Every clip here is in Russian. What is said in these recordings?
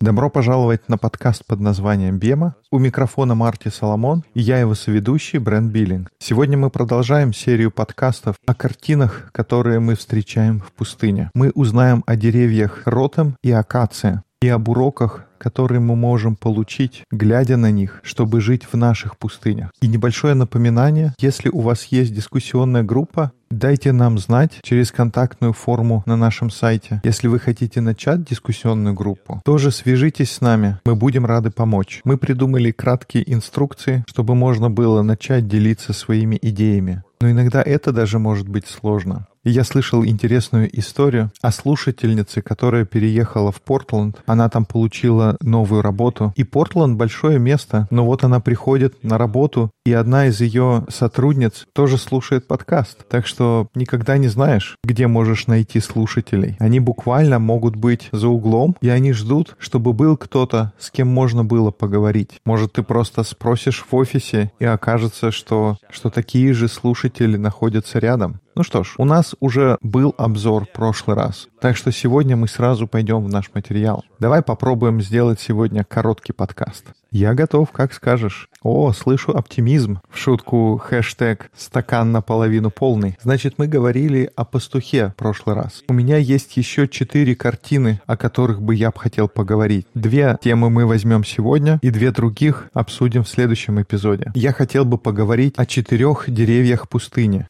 Добро пожаловать на подкаст под названием «Бема». У микрофона Марти Соломон и я его соведущий Брент Биллинг. Сегодня мы продолжаем серию подкастов о картинах, которые мы встречаем в пустыне. Мы узнаем о деревьях ротом и акация, и об уроках, которые мы можем получить, глядя на них, чтобы жить в наших пустынях. И небольшое напоминание, если у вас есть дискуссионная группа, Дайте нам знать через контактную форму на нашем сайте. Если вы хотите начать дискуссионную группу, тоже свяжитесь с нами. Мы будем рады помочь. Мы придумали краткие инструкции, чтобы можно было начать делиться своими идеями. Но иногда это даже может быть сложно. И я слышал интересную историю о слушательнице, которая переехала в Портленд. Она там получила новую работу. И Портленд — большое место, но вот она приходит на работу, и одна из ее сотрудниц тоже слушает подкаст. Так что никогда не знаешь, где можешь найти слушателей. Они буквально могут быть за углом, и они ждут, чтобы был кто-то, с кем можно было поговорить. Может, ты просто спросишь в офисе, и окажется, что, что такие же слушатели находятся рядом. Ну что ж, у нас уже был обзор в прошлый раз, так что сегодня мы сразу пойдем в наш материал. Давай попробуем сделать сегодня короткий подкаст. Я готов, как скажешь. О, слышу оптимизм. В шутку хэштег «стакан наполовину полный». Значит, мы говорили о пастухе в прошлый раз. У меня есть еще четыре картины, о которых бы я бы хотел поговорить. Две темы мы возьмем сегодня, и две других обсудим в следующем эпизоде. Я хотел бы поговорить о четырех деревьях пустыни.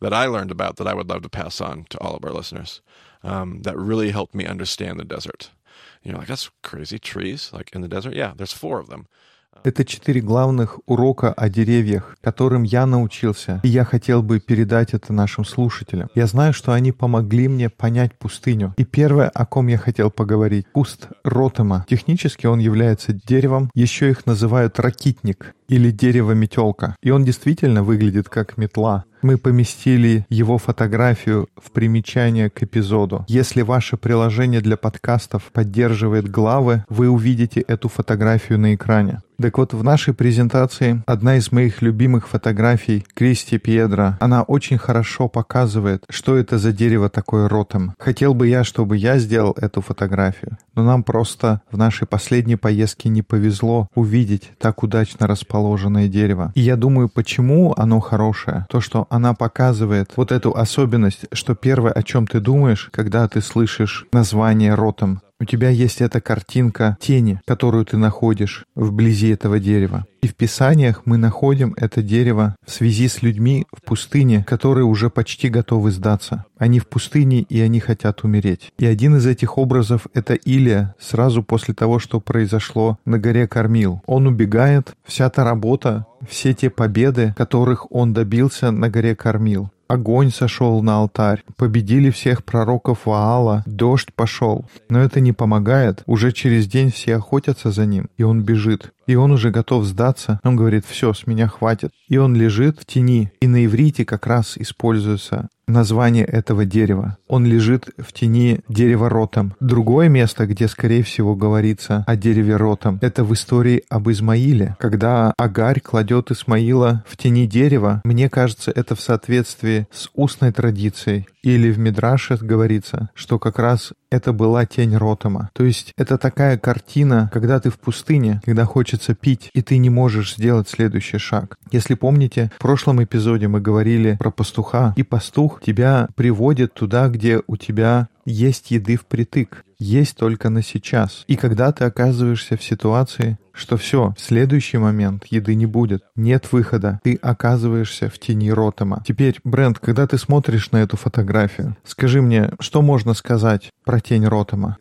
that I learned about that I would love to pass on to all of our listeners um, that really helped me understand the desert. You're like, that's crazy. Trees, like in the desert? Yeah, there's four of them. Это четыре главных урока о деревьях, которым я научился, и я хотел бы передать это нашим слушателям. Я знаю, что они помогли мне понять пустыню. И первое, о ком я хотел поговорить, куст ротема. Технически он является деревом, еще их называют ракитник или дерево-метелка. И он действительно выглядит как метла. Мы поместили его фотографию в примечание к эпизоду. Если ваше приложение для подкастов поддерживает главы, вы увидите эту фотографию на экране. Так вот, в нашей презентации одна из моих любимых фотографий Кристи Пьедро. Она очень хорошо показывает, что это за дерево такое ротом. Хотел бы я, чтобы я сделал эту фотографию, но нам просто в нашей последней поездке не повезло увидеть так удачно расположенное дерево. И я думаю, почему оно хорошее. То, что она показывает вот эту особенность, что первое, о чем ты думаешь, когда ты слышишь название ротом, у тебя есть эта картинка тени, которую ты находишь вблизи этого дерева. И в Писаниях мы находим это дерево в связи с людьми в пустыне, которые уже почти готовы сдаться. Они в пустыне, и они хотят умереть. И один из этих образов — это Илия сразу после того, что произошло на горе Кормил. Он убегает, вся та работа, все те победы, которых он добился на горе Кормил огонь сошел на алтарь, победили всех пророков Ваала, дождь пошел. Но это не помогает. Уже через день все охотятся за ним, и он бежит. И он уже готов сдаться. Он говорит, все, с меня хватит. И он лежит в тени. И на иврите как раз используется название этого дерева. Он лежит в тени дерева ротом. Другое место, где, скорее всего, говорится о дереве ротом, это в истории об Измаиле. Когда Агарь кладет Исмаила в тени дерева, мне кажется, это в соответствии с устной традицией. Или в Мидраше говорится, что как раз это была тень Ротома. То есть это такая картина, когда ты в пустыне, когда хочется пить, и ты не можешь сделать следующий шаг. Если помните, в прошлом эпизоде мы говорили про пастуха, и пастух тебя приводит туда, где у тебя есть еды впритык, есть только на сейчас. И когда ты оказываешься в ситуации, что все, в следующий момент еды не будет, нет выхода, ты оказываешься в тени Ротема. Теперь, Брент, когда ты смотришь на эту фотографию, скажи мне, что можно сказать про тень Ротема?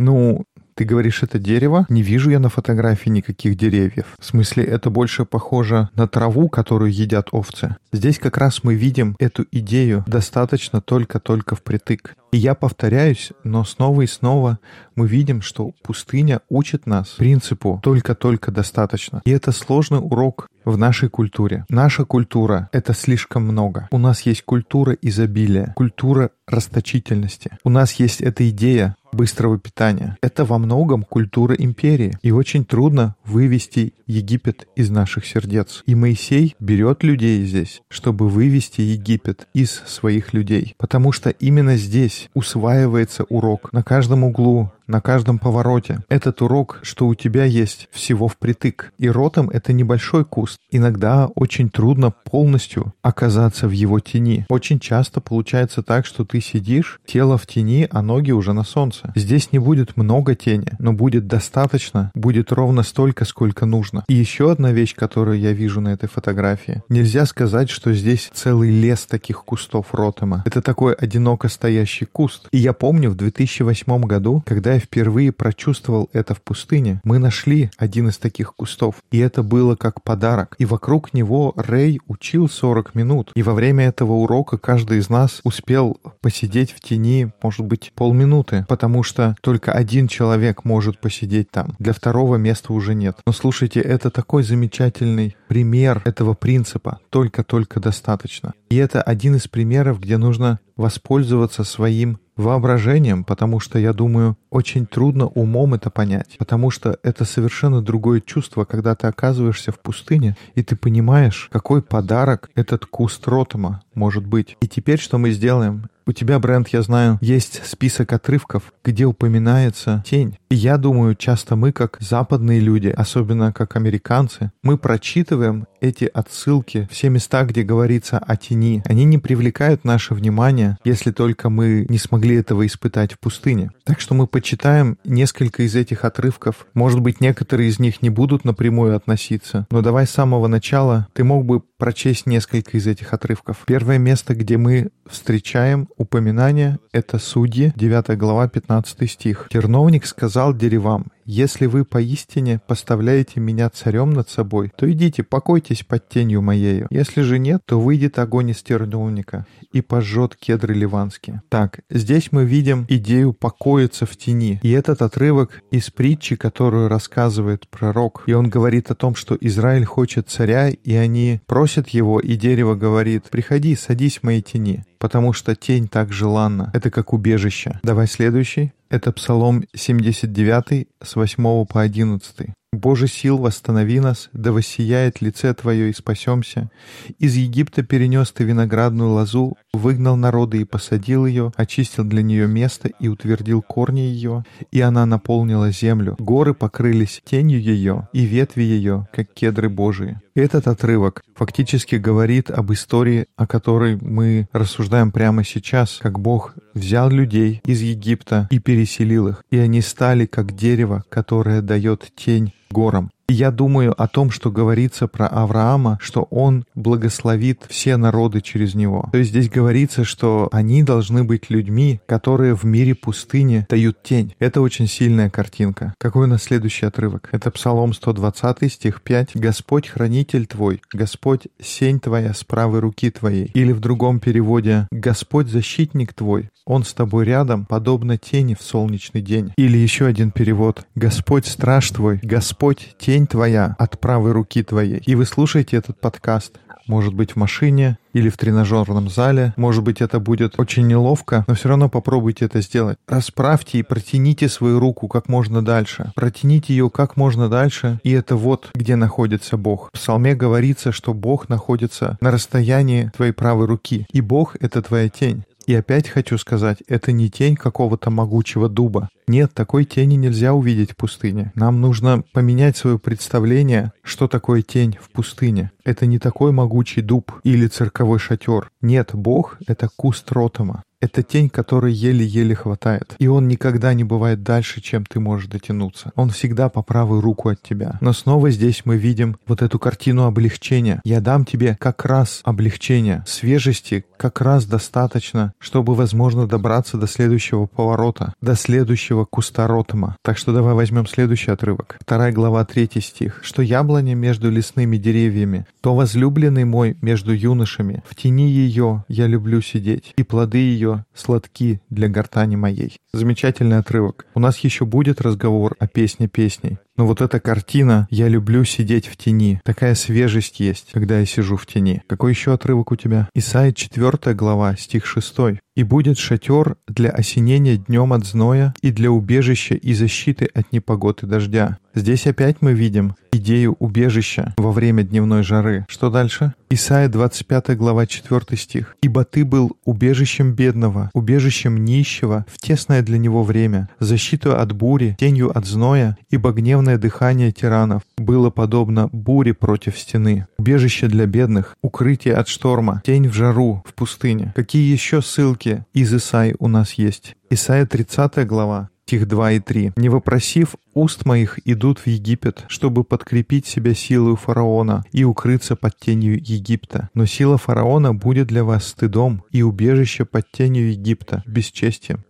Ну, ты говоришь, это дерево? Не вижу я на фотографии никаких деревьев. В смысле, это больше похоже на траву, которую едят овцы. Здесь как раз мы видим эту идею достаточно только-только впритык. И я повторяюсь, но снова и снова мы видим, что пустыня учит нас принципу «только-только достаточно». И это сложный урок в нашей культуре. Наша культура — это слишком много. У нас есть культура изобилия, культура расточительности. У нас есть эта идея быстрого питания. Это во многом культура империи. И очень трудно вывести Египет из наших сердец. И Моисей берет людей здесь, чтобы вывести Египет из своих людей. Потому что именно здесь усваивается урок. На каждом углу на каждом повороте. Этот урок, что у тебя есть всего впритык. И ротом это небольшой куст. Иногда очень трудно полностью оказаться в его тени. Очень часто получается так, что ты сидишь, тело в тени, а ноги уже на солнце. Здесь не будет много тени, но будет достаточно, будет ровно столько, сколько нужно. И еще одна вещь, которую я вижу на этой фотографии. Нельзя сказать, что здесь целый лес таких кустов ротома. Это такой одиноко стоящий куст. И я помню в 2008 году, когда я впервые прочувствовал это в пустыне, мы нашли один из таких кустов, и это было как подарок. И вокруг него Рэй учил 40 минут, и во время этого урока каждый из нас успел посидеть в тени, может быть, полминуты, потому что только один человек может посидеть там. Для второго места уже нет. Но слушайте, это такой замечательный пример этого принципа. Только-только достаточно. И это один из примеров, где нужно воспользоваться своим воображением, потому что, я думаю, очень трудно умом это понять, потому что это совершенно другое чувство, когда ты оказываешься в пустыне, и ты понимаешь, какой подарок этот куст ротома может быть. И теперь что мы сделаем? У тебя, Брент, я знаю, есть список отрывков, где упоминается тень. И я думаю, часто мы, как западные люди, особенно как американцы, мы прочитываем эти отсылки, все места, где говорится о тени. Они не привлекают наше внимание, если только мы не смогли этого испытать в пустыне. Так что мы почитаем несколько из этих отрывков. Может быть, некоторые из них не будут напрямую относиться, но давай с самого начала ты мог бы прочесть несколько из этих отрывков. Первое место, где мы встречаем упоминание, это Судьи, 9 глава, 15 стих. «Терновник сказал деревам, если вы поистине поставляете меня царем над собой, то идите, покойтесь под тенью моею. Если же нет, то выйдет огонь из терновника и пожжет кедры ливанские. Так, здесь мы видим идею покоиться в тени. И этот отрывок из притчи, которую рассказывает пророк. И он говорит о том, что Израиль хочет царя, и они просят его, и дерево говорит, «Приходи, садись в моей тени» потому что тень так желанна. Это как убежище. Давай следующий. Это Псалом 79 с 8 по 11. «Боже сил, восстанови нас, да воссияет лице Твое, и спасемся. Из Египта перенес Ты виноградную лозу, выгнал народы и посадил ее, очистил для нее место и утвердил корни ее, и она наполнила землю. Горы покрылись тенью ее, и ветви ее, как кедры Божии». Этот отрывок фактически говорит об истории, о которой мы рассуждаем прямо сейчас, как Бог взял людей из Египта и переселил их, и они стали как дерево, которое дает тень горам. Я думаю о том, что говорится про Авраама, что он благословит все народы через него. То есть здесь говорится, что они должны быть людьми, которые в мире пустыни дают тень. Это очень сильная картинка. Какой у нас следующий отрывок? Это Псалом 120, стих 5. «Господь хранитель твой, Господь сень твоя с правой руки твоей». Или в другом переводе «Господь защитник твой, Он с тобой рядом, подобно тени в солнечный день». Или еще один перевод «Господь страж твой, Господь тень тень твоя от правой руки твоей. И вы слушаете этот подкаст, может быть, в машине или в тренажерном зале. Может быть, это будет очень неловко, но все равно попробуйте это сделать. Расправьте и протяните свою руку как можно дальше. Протяните ее как можно дальше, и это вот где находится Бог. В псалме говорится, что Бог находится на расстоянии твоей правой руки, и Бог — это твоя тень. И опять хочу сказать, это не тень какого-то могучего дуба. Нет, такой тени нельзя увидеть в пустыне. Нам нужно поменять свое представление, что такое тень в пустыне. Это не такой могучий дуб или цирковой шатер. Нет, Бог — это куст ротома. Это тень, которой еле-еле хватает. И он никогда не бывает дальше, чем ты можешь дотянуться. Он всегда по правую руку от тебя. Но снова здесь мы видим вот эту картину облегчения. Я дам тебе как раз облегчение. Свежести как раз достаточно, чтобы, возможно, добраться до следующего поворота, до следующего куста ротома. Так что давай возьмем следующий отрывок. Вторая глава, третий стих. «Что яблоня между лесными деревьями, то возлюбленный мой между юношами. В тени ее я люблю сидеть, и плоды ее сладки для гортани моей. Замечательный отрывок. У нас еще будет разговор о песне песней. Но вот эта картина «Я люблю сидеть в тени». Такая свежесть есть, когда я сижу в тени. Какой еще отрывок у тебя? Исайя 4 глава, стих 6. «И будет шатер для осенения днем от зноя и для убежища и защиты от непогод и дождя». Здесь опять мы видим идею убежища во время дневной жары. Что дальше? Исайя 25 глава 4 стих. «Ибо ты был убежищем бедного, убежищем нищего в тесное для него время, защиту от бури, тенью от зноя, ибо гневное дыхание тиранов было подобно буре против стены, убежище для бедных, укрытие от шторма, тень в жару, в пустыне». Какие еще ссылки из Исаи у нас есть? Исайя 30 глава, стих 2 и 3. «Не вопросив уст моих идут в Египет, чтобы подкрепить себя силой фараона и укрыться под тенью Египта. Но сила фараона будет для вас стыдом и убежище под тенью Египта, бесчестием».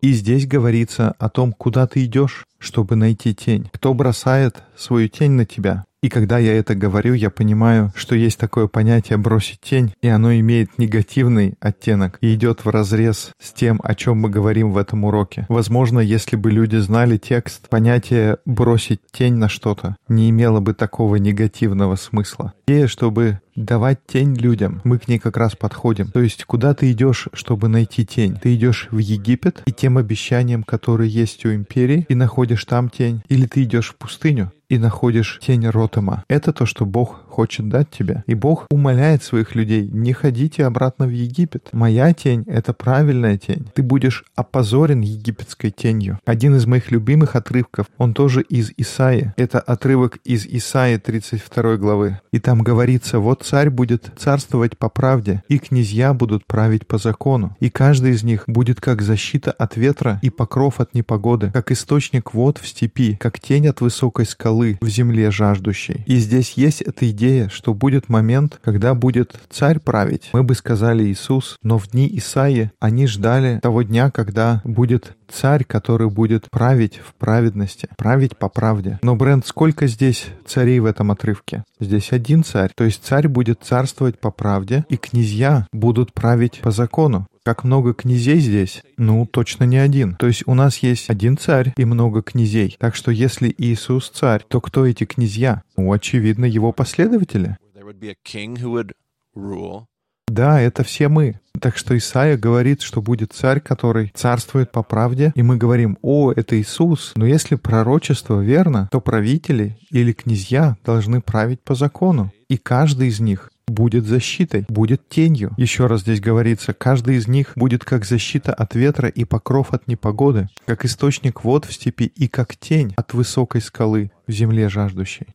И здесь говорится о том, куда ты идешь, чтобы найти тень. Кто бросает свою тень на тебя? И когда я это говорю, я понимаю, что есть такое понятие «бросить тень», и оно имеет негативный оттенок и идет в разрез с тем, о чем мы говорим в этом уроке. Возможно, если бы люди знали текст, понятие «бросить тень на что-то» не имело бы такого негативного смысла. Идея, чтобы давать тень людям. Мы к ней как раз подходим. То есть, куда ты идешь, чтобы найти тень? Ты идешь в Египет и тем обещаниям, которые есть у империи, и находишь там тень. Или ты идешь в пустыню и находишь тень Ротома. Это то, что Бог хочет дать тебе. И Бог умоляет своих людей, не ходите обратно в Египет. Моя тень — это правильная тень. Ты будешь опозорен египетской тенью. Один из моих любимых отрывков, он тоже из Исаи. Это отрывок из Исаи 32 главы. И там говорится, вот царь будет царствовать по правде, и князья будут править по закону. И каждый из них будет как защита от ветра и покров от непогоды, как источник вод в степи, как тень от высокой скалы, в земле жаждущей. И здесь есть эта идея, что будет момент, когда будет царь править. Мы бы сказали Иисус, но в дни Исаии они ждали того дня, когда будет царь, который будет править в праведности, править по правде. Но, Брент, сколько здесь царей в этом отрывке? Здесь один царь. То есть царь будет царствовать по правде, и князья будут править по закону. Как много князей здесь? Ну, точно не один. То есть у нас есть один царь и много князей. Так что если Иисус царь, то кто эти князья? Ну, очевидно, его последователи. Да, это все мы. Так что Исаия говорит, что будет царь, который царствует по правде, и мы говорим, о, это Иисус. Но если пророчество верно, то правители или князья должны править по закону. И каждый из них будет защитой, будет тенью. Еще раз здесь говорится, каждый из них будет как защита от ветра и покров от непогоды, как источник вод в степи и как тень от высокой скалы в земле жаждущей.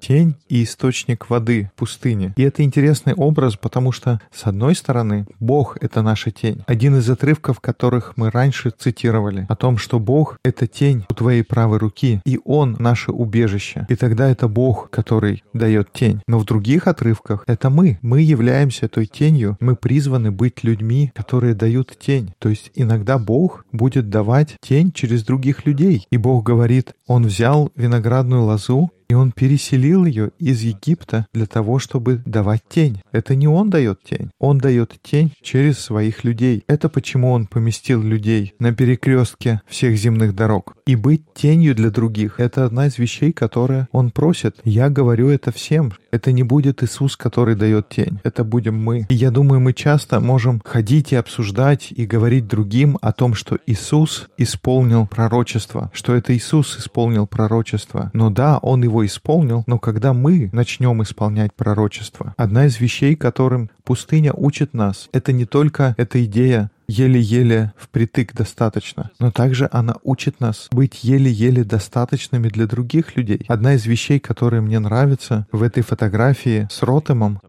Тень и источник воды в пустыне. И это интересный образ, потому что, с одной стороны, Бог — это наша тень. Один из отрывков, которых мы раньше цитировали, о том, что Бог — это тень у твоей правой руки, и Он — наше убежище. И тогда это Бог, который дает тень. Но в других отрывках это мы. Мы являемся той тенью. Мы призваны быть людьми, которые дают тень. То есть иногда Бог будет давать тень через других людей. И Бог говорит, Он взял виноградную лозу и он переселил ее из Египта для того, чтобы давать тень. Это не он дает тень. Он дает тень через своих людей. Это почему он поместил людей на перекрестке всех земных дорог. И быть тенью для других — это одна из вещей, которые он просит. Я говорю это всем. Это не будет Иисус, который дает тень. Это будем мы. И я думаю, мы часто можем ходить и обсуждать и говорить другим о том, что Иисус исполнил пророчество, что это Иисус исполнил пророчество. Но да, Он его исполнил, но когда мы начнем исполнять пророчество, одна из вещей, которым пустыня учит нас, это не только эта идея еле-еле впритык достаточно, но также она учит нас быть еле-еле достаточными для других людей. Одна из вещей, которые мне нравится в этой фотографии с Ротемом,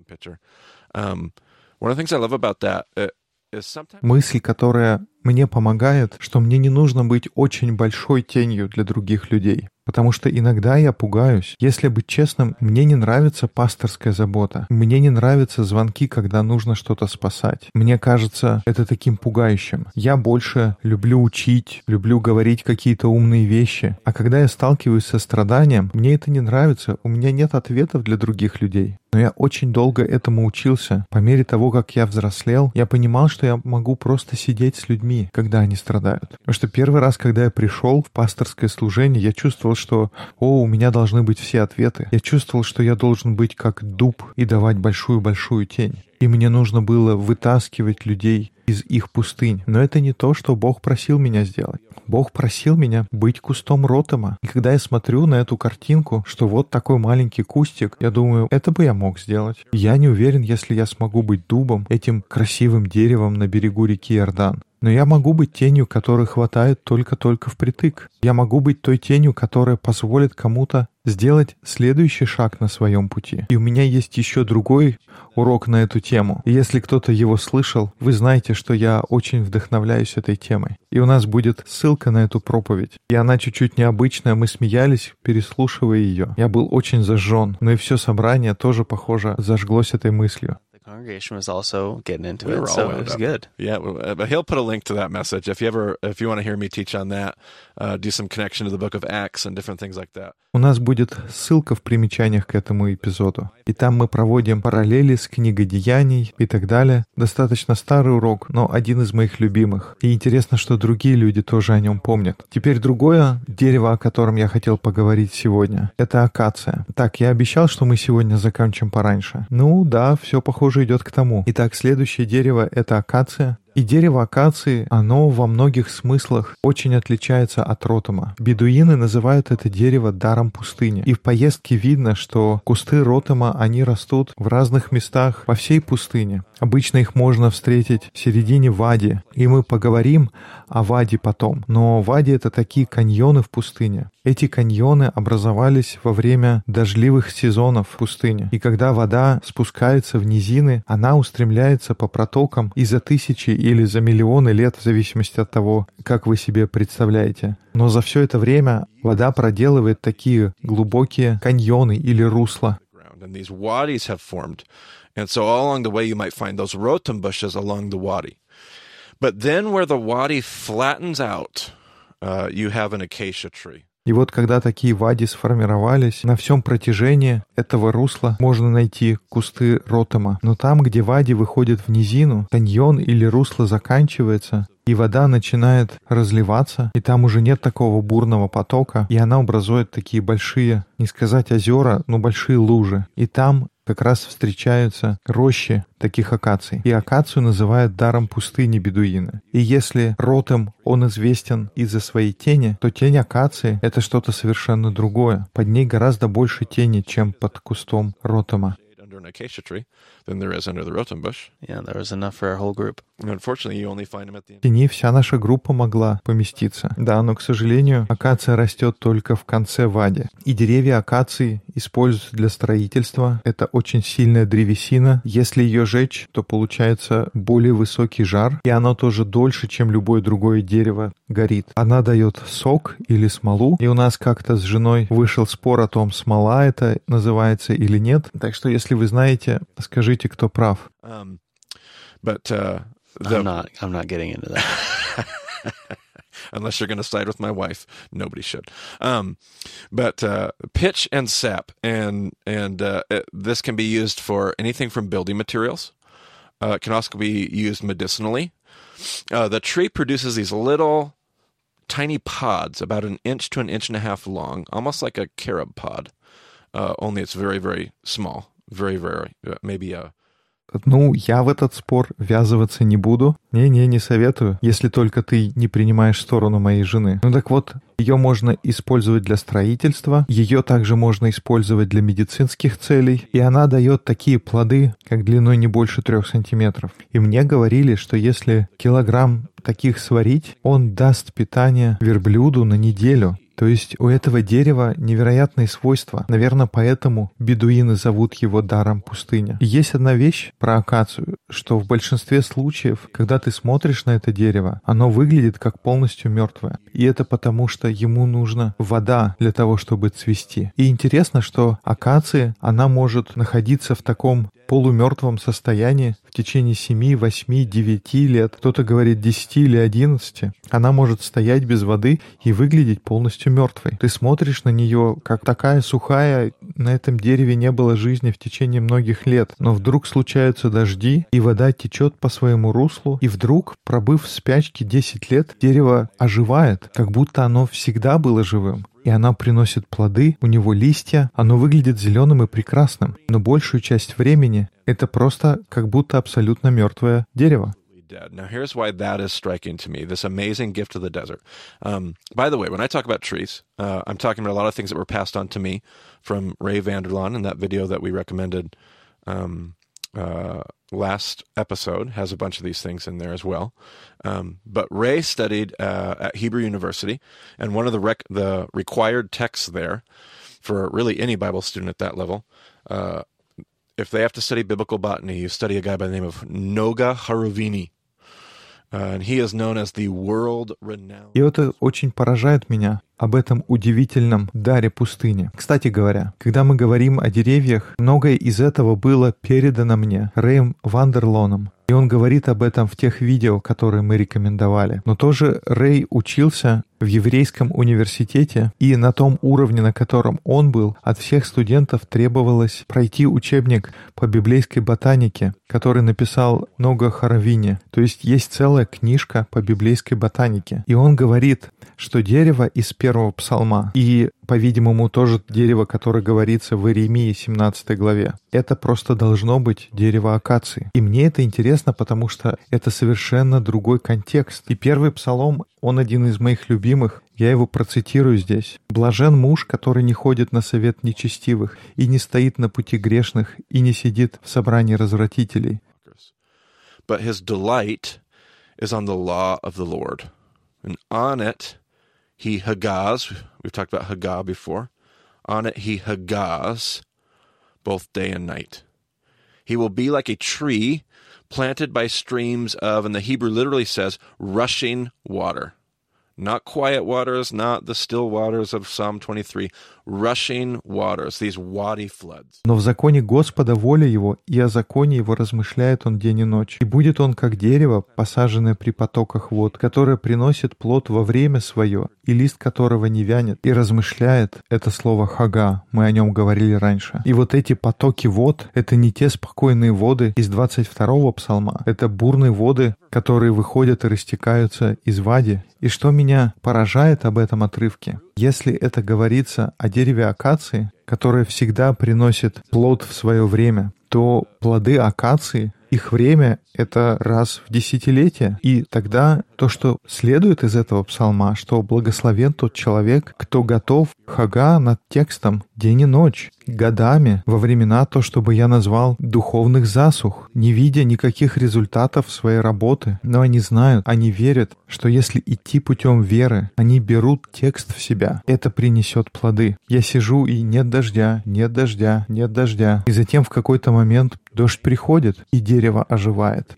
Мысль, которая мне помогает, что мне не нужно быть очень большой тенью для других людей. Потому что иногда я пугаюсь. Если быть честным, мне не нравится пасторская забота. Мне не нравятся звонки, когда нужно что-то спасать. Мне кажется это таким пугающим. Я больше люблю учить, люблю говорить какие-то умные вещи. А когда я сталкиваюсь со страданием, мне это не нравится. У меня нет ответов для других людей. Но я очень долго этому учился. По мере того, как я взрослел, я понимал, что я могу просто сидеть с людьми, когда они страдают. Потому что первый раз, когда я пришел в пасторское служение, я чувствовал, что «О, у меня должны быть все ответы». Я чувствовал, что я должен быть как дуб и давать большую-большую тень и мне нужно было вытаскивать людей из их пустынь. Но это не то, что Бог просил меня сделать. Бог просил меня быть кустом ротома. И когда я смотрю на эту картинку, что вот такой маленький кустик, я думаю, это бы я мог сделать. Я не уверен, если я смогу быть дубом, этим красивым деревом на берегу реки Иордан. Но я могу быть тенью, которой хватает только-только впритык. Я могу быть той тенью, которая позволит кому-то сделать следующий шаг на своем пути. И у меня есть еще другой урок на эту тему. И если кто-то его слышал, вы знаете, что я очень вдохновляюсь этой темой. И у нас будет ссылка на эту проповедь. И она чуть-чуть необычная, мы смеялись, переслушивая ее. Я был очень зажжен, но и все собрание тоже, похоже, зажглось этой мыслью. Congregation was also getting into we it, so it was up. good. Yeah, uh, but he'll put a link to that message if you ever if you want to hear me teach on that. Uh, do some connection to the book of Acts and different things like that. У нас будет ссылка в примечаниях к этому эпизоду. И там мы проводим параллели с книгой Деяний и так далее. Достаточно старый урок, но один из моих любимых. И интересно, что другие люди тоже о нем помнят. Теперь другое дерево, о котором я хотел поговорить сегодня, это акация. Так, я обещал, что мы сегодня закончим пораньше. Ну да, все похоже идет к тому. Итак, следующее дерево — это акация. И дерево акации, оно во многих смыслах очень отличается от ротома. Бедуины называют это дерево даром пустыни. И в поездке видно, что кусты ротома, они растут в разных местах по всей пустыне. Обычно их можно встретить в середине Вади, и мы поговорим о Ваде потом. Но Вади — это такие каньоны в пустыне. Эти каньоны образовались во время дождливых сезонов в пустыне. И когда вода спускается в низины, она устремляется по протокам и за тысячи или за миллионы лет, в зависимости от того, как вы себе представляете. Но за все это время вода проделывает такие глубокие каньоны или русла. But then where the wadi flattens out, uh, you have an acacia tree. И вот когда такие вади сформировались, на всем протяжении этого русла можно найти кусты ротома. Но там, где вади выходит в низину, каньон или русло заканчивается, и вода начинает разливаться, и там уже нет такого бурного потока, и она образует такие большие, не сказать озера, но большие лужи. И там как раз встречаются рощи таких акаций. И акацию называют даром пустыни бедуины. И если ротом он известен из-за своей тени, то тень акации — это что-то совершенно другое. Под ней гораздо больше тени, чем под кустом ротома. Yeah, there was enough for our whole group. В тени вся наша группа могла поместиться. Да, но, к сожалению, акация растет только в конце вади. И деревья акации используются для строительства. Это очень сильная древесина. Если ее жечь, то получается более высокий жар, и оно тоже дольше, чем любое другое дерево горит. Она дает сок или смолу, и у нас как-то с женой вышел спор о том, смола это называется или нет. Так что, если вы знаете, скажите, кто прав. Um, but, uh, the... I'm not. I'm not getting into that. Unless you're going to side with my wife, nobody should. Um, but uh, pitch and sap, and and uh, it, this can be used for anything from building materials. Uh, it can also be used medicinally. Uh, the tree produces these little tiny pods, about an inch to an inch and a half long, almost like a carob pod. Uh, only it's very, very small. very, very, uh, maybe a Ну, я в этот спор ввязываться не буду. Не-не, не советую, если только ты не принимаешь сторону моей жены. Ну так вот, ее можно использовать для строительства, ее также можно использовать для медицинских целей, и она дает такие плоды, как длиной не больше трех сантиметров. И мне говорили, что если килограмм таких сварить, он даст питание верблюду на неделю. То есть у этого дерева невероятные свойства. Наверное, поэтому бедуины зовут его даром пустыня. И есть одна вещь про акацию, что в большинстве случаев, когда ты смотришь на это дерево, оно выглядит как полностью мертвое. И это потому, что ему нужна вода для того, чтобы цвести. И интересно, что акация, она может находиться в таком полумертвом состоянии в течение 7, 8, 9 лет, кто-то говорит 10 или 11, она может стоять без воды и выглядеть полностью мертвой. Ты смотришь на нее, как такая сухая, на этом дереве не было жизни в течение многих лет, но вдруг случаются дожди, и вода течет по своему руслу, и вдруг, пробыв в спячке 10 лет, дерево оживает, как будто оно всегда было живым и она приносит плоды, у него листья, оно выглядит зеленым и прекрасным, но большую часть времени это просто как будто абсолютно мертвое дерево. Now, here's why that is striking to me this amazing gift of the desert. Um, by the way, when I talk about trees, uh, I'm talking about a lot of things that were passed on to me from Ray Vanderlaan in that video that we recommended um, uh, last episode has a bunch of these things in there as well. Um, but Ray studied uh, at Hebrew University, and one of the rec- the required texts there for really any Bible student at that level, uh, if they have to study biblical botany, you study a guy by the name of Noga Haruvini. И это очень поражает меня, об этом удивительном даре пустыни. Кстати говоря, когда мы говорим о деревьях, многое из этого было передано мне Рэем Вандерлоном. И он говорит об этом в тех видео, которые мы рекомендовали. Но тоже Рэй учился в еврейском университете, и на том уровне, на котором он был, от всех студентов требовалось пройти учебник по библейской ботанике, который написал Нога Харавини. То есть есть целая книжка по библейской ботанике. И он говорит, что дерево из первого псалма и, по-видимому, тоже дерево, которое говорится в Иеремии 17 главе, это просто должно быть дерево акации. И мне это интересно, потому что это совершенно другой контекст. И первый псалом, он один из моих любимых, я его процитирую здесь. «Блажен муж, который не ходит на совет нечестивых, и не стоит на пути грешных, и не сидит в собрании развратителей». But his delight is on the law of the Lord, and on it he hagaz. We've talked about hagah before. On it he hagaz both day and night. He will be like a tree planted by streams of, and the Hebrew literally says, rushing water. Not quiet waters, not the still waters of Psalm 23, rushing waters, these wadi floods. Но в законе Господа воля его, и о законе его размышляет он день и ночь. И будет он как дерево, посаженное при потоках вод, которое приносит плод во время свое, и лист которого не вянет, и размышляет, это слово «хага», мы о нем говорили раньше. И вот эти потоки вод — это не те спокойные воды из 22-го псалма, это бурные воды, которые выходят и растекаются из вади. И что меня поражает об этом отрывке, если это говорится о дереве акации, которое всегда приносит плод в свое время, то плоды акации их время — это раз в десятилетие. И тогда то, что следует из этого псалма, что благословен тот человек, кто готов хага над текстом день и ночь, годами, во времена то, чтобы я назвал духовных засух, не видя никаких результатов своей работы. Но они знают, они верят, что если идти путем веры, они берут текст в себя, это принесет плоды. Я сижу и нет дождя, нет дождя, нет дождя. И затем в какой-то момент дождь приходит, и дерево оживает.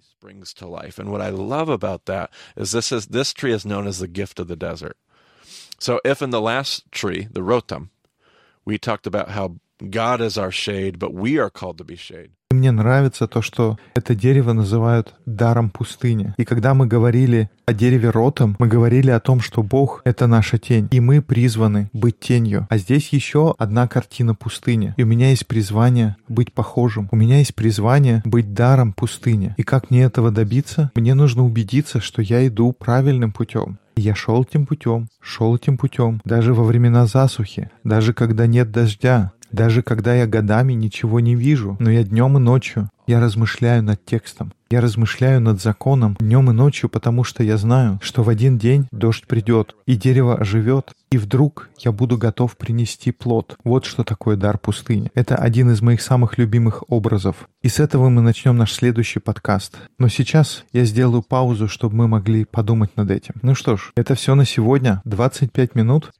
We talked about how God is our shade, but we are called to be shade. Мне нравится то, что это дерево называют даром пустыни. И когда мы говорили о дереве ротом, мы говорили о том, что Бог — это наша тень, и мы призваны быть тенью. А здесь еще одна картина пустыни. И у меня есть призвание быть похожим. У меня есть призвание быть даром пустыни. И как мне этого добиться? Мне нужно убедиться, что я иду правильным путем. Я шел этим путем, шел этим путем, даже во времена засухи, даже когда нет дождя. Даже когда я годами ничего не вижу, но я днем и ночью, я размышляю над текстом. Я размышляю над законом днем и ночью, потому что я знаю, что в один день дождь придет, и дерево оживет, и вдруг я буду готов принести плод. Вот что такое дар пустыни. Это один из моих самых любимых образов. И с этого мы начнем наш следующий подкаст. Но сейчас я сделаю паузу, чтобы мы могли подумать над этим. Ну что ж, это все на сегодня. 25 минут.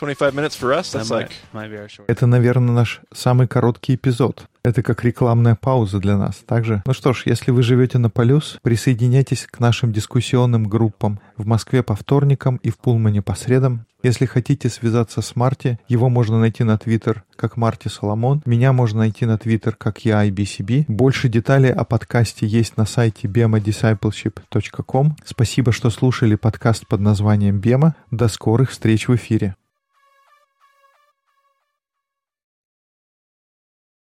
25 minutes for us, that's like... Это, наверное, наш самый короткий эпизод. Это как рекламная пауза для нас. Также, ну что ж, если вы живете на Полюс, присоединяйтесь к нашим дискуссионным группам в Москве по вторникам и в Пулмане по средам. Если хотите связаться с Марти, его можно найти на Твиттер как Марти Соломон. Меня можно найти на Твиттер как я IBCB. Больше деталей о подкасте есть на сайте bemadiscipleship.com. Спасибо, что слушали подкаст под названием Бема. До скорых встреч в эфире.